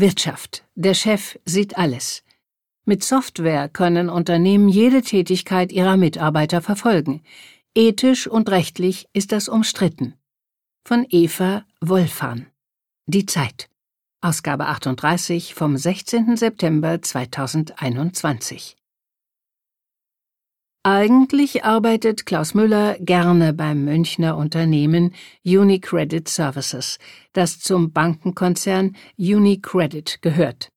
Wirtschaft. Der Chef sieht alles. Mit Software können Unternehmen jede Tätigkeit ihrer Mitarbeiter verfolgen. Ethisch und rechtlich ist das umstritten. Von Eva Wolfan. Die Zeit. Ausgabe 38 vom 16. September 2021. Eigentlich arbeitet Klaus Müller gerne beim Münchner Unternehmen UniCredit Services, das zum Bankenkonzern UniCredit gehört.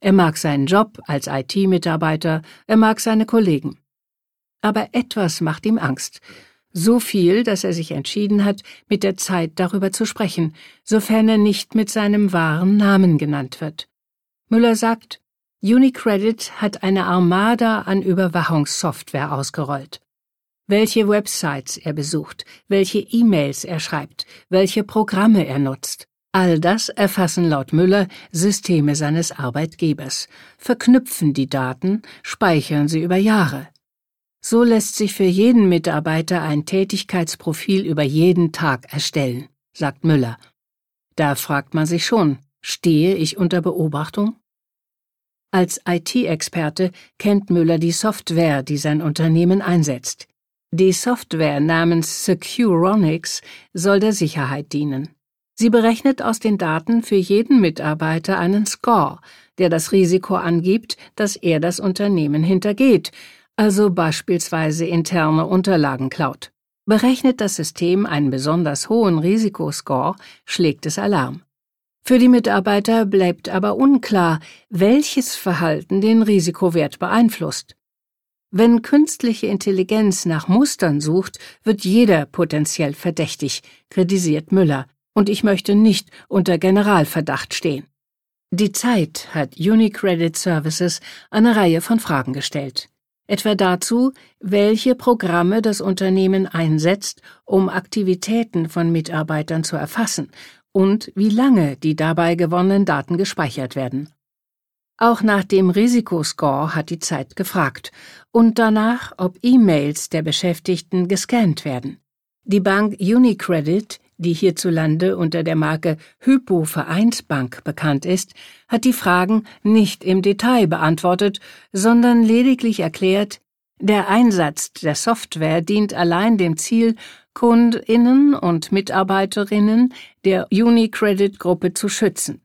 Er mag seinen Job als IT-Mitarbeiter, er mag seine Kollegen. Aber etwas macht ihm Angst. So viel, dass er sich entschieden hat, mit der Zeit darüber zu sprechen, sofern er nicht mit seinem wahren Namen genannt wird. Müller sagt, UniCredit hat eine Armada an Überwachungssoftware ausgerollt. Welche Websites er besucht, welche E-Mails er schreibt, welche Programme er nutzt. All das erfassen laut Müller Systeme seines Arbeitgebers, verknüpfen die Daten, speichern sie über Jahre. So lässt sich für jeden Mitarbeiter ein Tätigkeitsprofil über jeden Tag erstellen, sagt Müller. Da fragt man sich schon, stehe ich unter Beobachtung? Als IT-Experte kennt Müller die Software, die sein Unternehmen einsetzt. Die Software namens Securonics soll der Sicherheit dienen. Sie berechnet aus den Daten für jeden Mitarbeiter einen Score, der das Risiko angibt, dass er das Unternehmen hintergeht, also beispielsweise interne Unterlagen klaut. Berechnet das System einen besonders hohen Risikoscore, schlägt es Alarm. Für die Mitarbeiter bleibt aber unklar, welches Verhalten den Risikowert beeinflusst. Wenn künstliche Intelligenz nach Mustern sucht, wird jeder potenziell verdächtig, kritisiert Müller, und ich möchte nicht unter Generalverdacht stehen. Die Zeit hat UniCredit Services eine Reihe von Fragen gestellt. Etwa dazu, welche Programme das Unternehmen einsetzt, um Aktivitäten von Mitarbeitern zu erfassen und wie lange die dabei gewonnenen Daten gespeichert werden. Auch nach dem Risikoscore hat die Zeit gefragt und danach, ob E-Mails der Beschäftigten gescannt werden. Die Bank Unicredit die hierzulande unter der Marke Hypo Vereinsbank bekannt ist, hat die Fragen nicht im Detail beantwortet, sondern lediglich erklärt, der Einsatz der Software dient allein dem Ziel, Kundinnen und Mitarbeiterinnen der Unicredit-Gruppe zu schützen.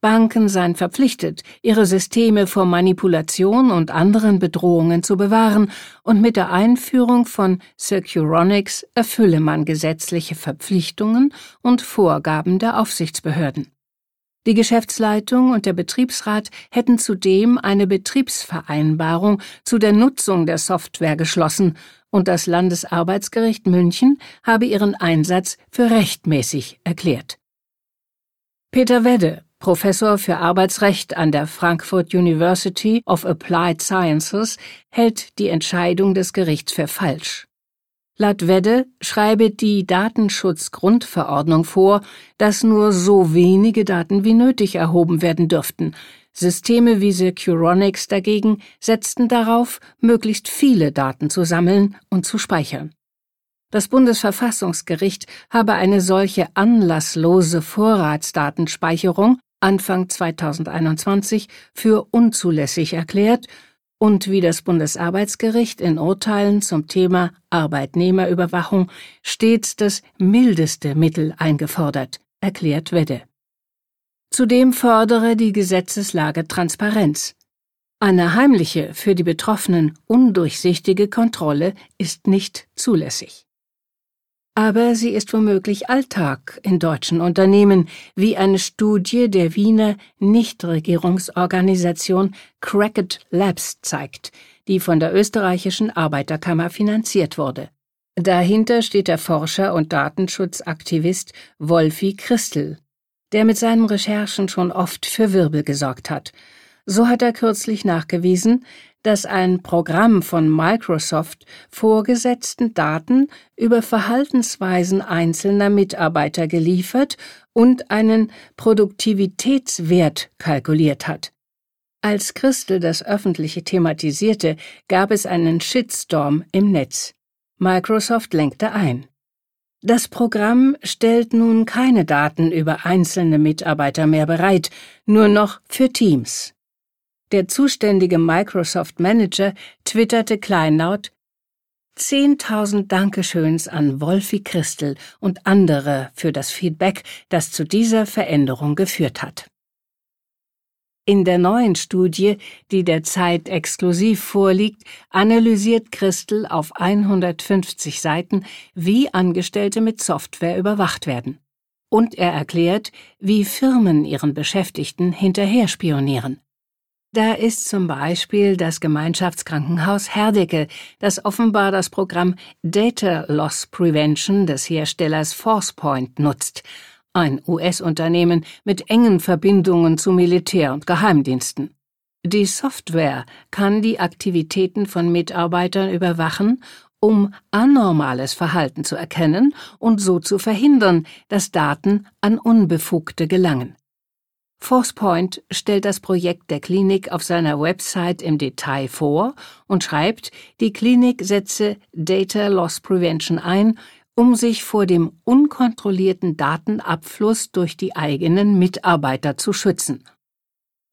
Banken seien verpflichtet, ihre Systeme vor Manipulation und anderen Bedrohungen zu bewahren, und mit der Einführung von Securonics erfülle man gesetzliche Verpflichtungen und Vorgaben der Aufsichtsbehörden. Die Geschäftsleitung und der Betriebsrat hätten zudem eine Betriebsvereinbarung zu der Nutzung der Software geschlossen, und das Landesarbeitsgericht München habe ihren Einsatz für rechtmäßig erklärt. Peter Wedde, Professor für Arbeitsrecht an der Frankfurt University of Applied Sciences, hält die Entscheidung des Gerichts für falsch. Laut Wedde schreibe die Datenschutzgrundverordnung vor, dass nur so wenige Daten wie nötig erhoben werden dürften. Systeme wie Securonics dagegen setzten darauf, möglichst viele Daten zu sammeln und zu speichern. Das Bundesverfassungsgericht habe eine solche anlasslose Vorratsdatenspeicherung Anfang 2021 für unzulässig erklärt und wie das Bundesarbeitsgericht in Urteilen zum Thema Arbeitnehmerüberwachung stets das mildeste Mittel eingefordert, erklärt Wedde. Zudem fordere die Gesetzeslage Transparenz. Eine heimliche, für die Betroffenen undurchsichtige Kontrolle ist nicht zulässig. Aber sie ist womöglich Alltag in deutschen Unternehmen, wie eine Studie der Wiener Nichtregierungsorganisation Cracked Labs zeigt, die von der österreichischen Arbeiterkammer finanziert wurde. Dahinter steht der Forscher und Datenschutzaktivist Wolfi Christel, der mit seinen Recherchen schon oft für Wirbel gesorgt hat. So hat er kürzlich nachgewiesen, dass ein Programm von Microsoft vorgesetzten Daten über Verhaltensweisen einzelner Mitarbeiter geliefert und einen Produktivitätswert kalkuliert hat. Als Christel das öffentliche thematisierte, gab es einen Shitstorm im Netz. Microsoft lenkte ein. Das Programm stellt nun keine Daten über einzelne Mitarbeiter mehr bereit, nur noch für Teams. Der zuständige Microsoft Manager twitterte kleinlaut Zehntausend Dankeschöns an Wolfi Christel und andere für das Feedback, das zu dieser Veränderung geführt hat. In der neuen Studie, die der Zeit exklusiv vorliegt, analysiert Christel auf 150 Seiten, wie Angestellte mit Software überwacht werden. Und er erklärt, wie Firmen ihren Beschäftigten hinterher spionieren. Da ist zum Beispiel das Gemeinschaftskrankenhaus Herdecke, das offenbar das Programm Data Loss Prevention des Herstellers ForcePoint nutzt ein US-Unternehmen mit engen Verbindungen zu Militär und Geheimdiensten. Die Software kann die Aktivitäten von Mitarbeitern überwachen, um anormales Verhalten zu erkennen und so zu verhindern, dass Daten an Unbefugte gelangen. ForcePoint stellt das Projekt der Klinik auf seiner Website im Detail vor und schreibt, die Klinik setze Data Loss Prevention ein, um sich vor dem unkontrollierten Datenabfluss durch die eigenen Mitarbeiter zu schützen.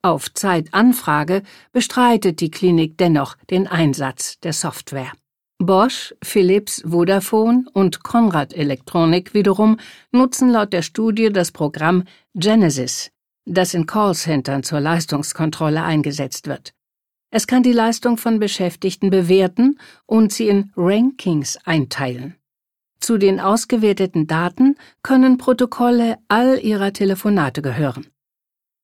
Auf Zeitanfrage bestreitet die Klinik dennoch den Einsatz der Software. Bosch, Philips, Vodafone und Conrad Elektronik wiederum nutzen laut der Studie das Programm Genesis, das in Callcentern zur Leistungskontrolle eingesetzt wird. Es kann die Leistung von Beschäftigten bewerten und sie in Rankings einteilen. Zu den ausgewerteten Daten können Protokolle all ihrer Telefonate gehören.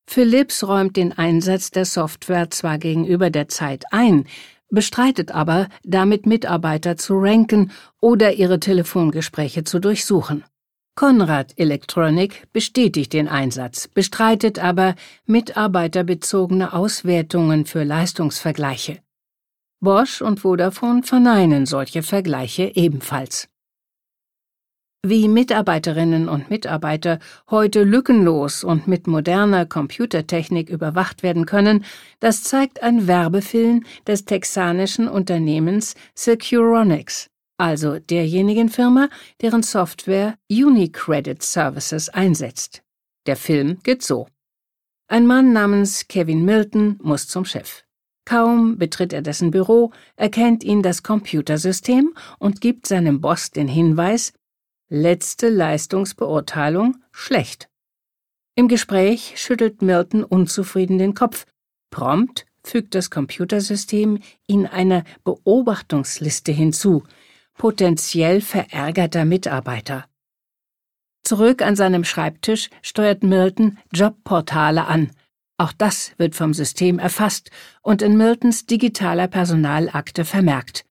Philips räumt den Einsatz der Software zwar gegenüber der Zeit ein, bestreitet aber, damit Mitarbeiter zu ranken oder ihre Telefongespräche zu durchsuchen. Conrad Electronic bestätigt den Einsatz, bestreitet aber mitarbeiterbezogene Auswertungen für Leistungsvergleiche. Bosch und Vodafone verneinen solche Vergleiche ebenfalls. Wie Mitarbeiterinnen und Mitarbeiter heute lückenlos und mit moderner Computertechnik überwacht werden können, das zeigt ein Werbefilm des texanischen Unternehmens Securonics, also derjenigen Firma, deren Software Unicredit Services einsetzt. Der Film geht so. Ein Mann namens Kevin Milton muss zum Chef. Kaum betritt er dessen Büro, erkennt ihn das Computersystem und gibt seinem Boss den Hinweis, Letzte Leistungsbeurteilung schlecht. Im Gespräch schüttelt Milton unzufrieden den Kopf. Prompt fügt das Computersystem ihn einer Beobachtungsliste hinzu, potenziell verärgerter Mitarbeiter. Zurück an seinem Schreibtisch steuert Milton Jobportale an. Auch das wird vom System erfasst und in Miltons digitaler Personalakte vermerkt.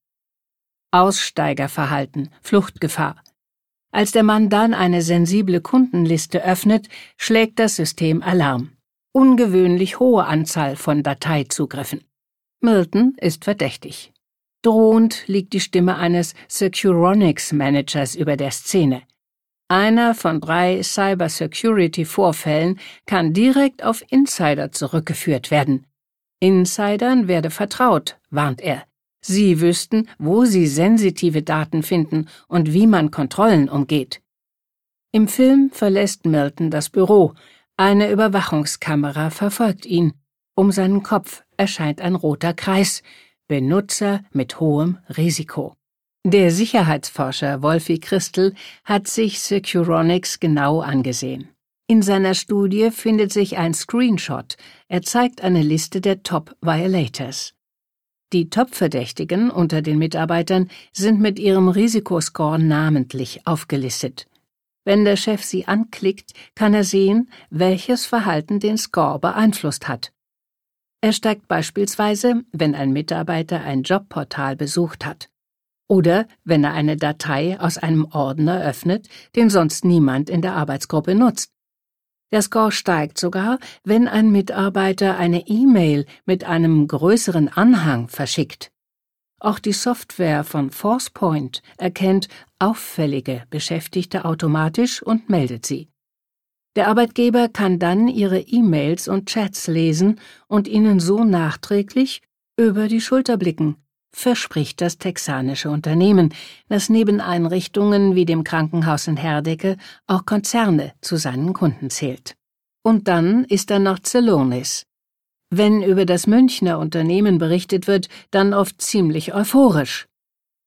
Aussteigerverhalten, Fluchtgefahr, als der Mann dann eine sensible Kundenliste öffnet, schlägt das System Alarm. Ungewöhnlich hohe Anzahl von Dateizugriffen. Milton ist verdächtig. Drohend liegt die Stimme eines Securonics Managers über der Szene. Einer von drei Cybersecurity-Vorfällen kann direkt auf Insider zurückgeführt werden. Insidern werde vertraut, warnt er. Sie wüssten, wo Sie sensitive Daten finden und wie man Kontrollen umgeht. Im Film verlässt Milton das Büro. Eine Überwachungskamera verfolgt ihn. Um seinen Kopf erscheint ein roter Kreis. Benutzer mit hohem Risiko. Der Sicherheitsforscher Wolfi Christel hat sich Securonics genau angesehen. In seiner Studie findet sich ein Screenshot. Er zeigt eine Liste der Top Violators. Die Top-Verdächtigen unter den Mitarbeitern sind mit ihrem Risikoscore namentlich aufgelistet. Wenn der Chef sie anklickt, kann er sehen, welches Verhalten den Score beeinflusst hat. Er steigt beispielsweise, wenn ein Mitarbeiter ein Jobportal besucht hat. Oder wenn er eine Datei aus einem Ordner öffnet, den sonst niemand in der Arbeitsgruppe nutzt. Der Score steigt sogar, wenn ein Mitarbeiter eine E-Mail mit einem größeren Anhang verschickt. Auch die Software von ForcePoint erkennt auffällige Beschäftigte automatisch und meldet sie. Der Arbeitgeber kann dann ihre E-Mails und Chats lesen und ihnen so nachträglich über die Schulter blicken, verspricht das texanische Unternehmen, das neben Einrichtungen wie dem Krankenhaus in Herdecke auch Konzerne zu seinen Kunden zählt. Und dann ist da noch Celonis. Wenn über das Münchner Unternehmen berichtet wird, dann oft ziemlich euphorisch.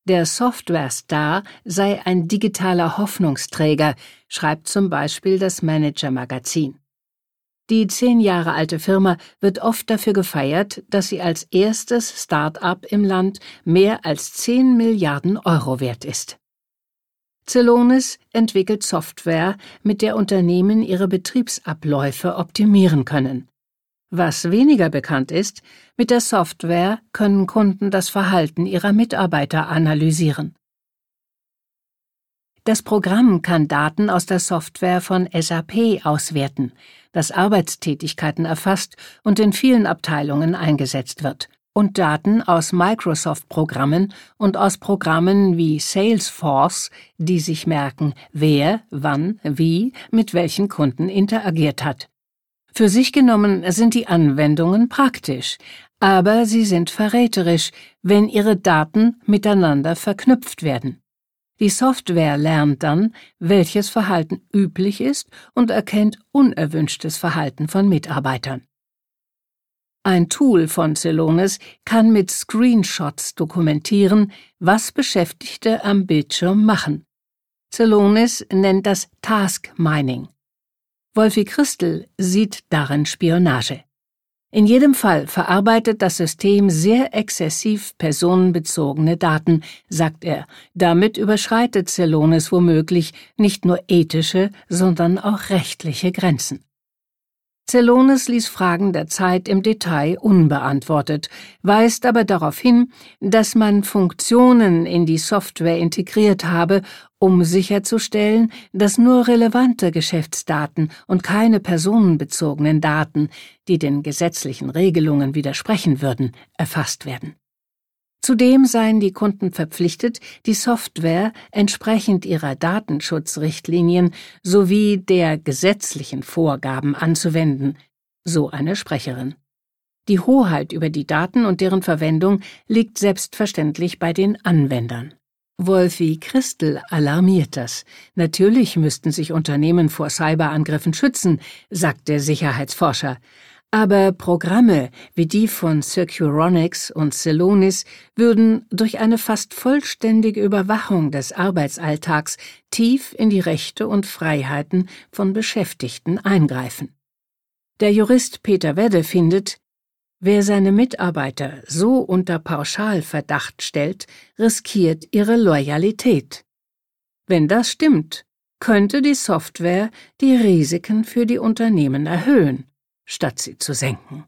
Der Software-Star sei ein digitaler Hoffnungsträger, schreibt zum Beispiel das Manager-Magazin. Die zehn Jahre alte Firma wird oft dafür gefeiert, dass sie als erstes Start-up im Land mehr als 10 Milliarden Euro wert ist. Celonis entwickelt Software, mit der Unternehmen ihre Betriebsabläufe optimieren können. Was weniger bekannt ist, mit der Software können Kunden das Verhalten ihrer Mitarbeiter analysieren. Das Programm kann Daten aus der Software von SAP auswerten, das Arbeitstätigkeiten erfasst und in vielen Abteilungen eingesetzt wird und Daten aus Microsoft-Programmen und aus Programmen wie Salesforce, die sich merken, wer, wann, wie, mit welchen Kunden interagiert hat. Für sich genommen sind die Anwendungen praktisch, aber sie sind verräterisch, wenn ihre Daten miteinander verknüpft werden. Die Software lernt dann, welches Verhalten üblich ist und erkennt unerwünschtes Verhalten von Mitarbeitern. Ein Tool von Celonis kann mit Screenshots dokumentieren, was Beschäftigte am Bildschirm machen. Celonis nennt das Task Mining. Wolfi Christel sieht darin Spionage. In jedem Fall verarbeitet das System sehr exzessiv personenbezogene Daten, sagt er. Damit überschreitet Celonis womöglich nicht nur ethische, sondern auch rechtliche Grenzen. Celonis ließ Fragen der Zeit im Detail unbeantwortet, weist aber darauf hin, dass man Funktionen in die Software integriert habe, um sicherzustellen, dass nur relevante Geschäftsdaten und keine personenbezogenen Daten, die den gesetzlichen Regelungen widersprechen würden, erfasst werden. Zudem seien die Kunden verpflichtet, die Software entsprechend ihrer Datenschutzrichtlinien sowie der gesetzlichen Vorgaben anzuwenden, so eine Sprecherin. Die Hoheit über die Daten und deren Verwendung liegt selbstverständlich bei den Anwendern. Wolfi Christel alarmiert das. Natürlich müssten sich Unternehmen vor Cyberangriffen schützen, sagt der Sicherheitsforscher. Aber Programme wie die von Circuronix und Celonis würden durch eine fast vollständige Überwachung des Arbeitsalltags tief in die Rechte und Freiheiten von Beschäftigten eingreifen. Der Jurist Peter Wedde findet, wer seine Mitarbeiter so unter Pauschalverdacht stellt, riskiert ihre Loyalität. Wenn das stimmt, könnte die Software die Risiken für die Unternehmen erhöhen statt sie zu senken.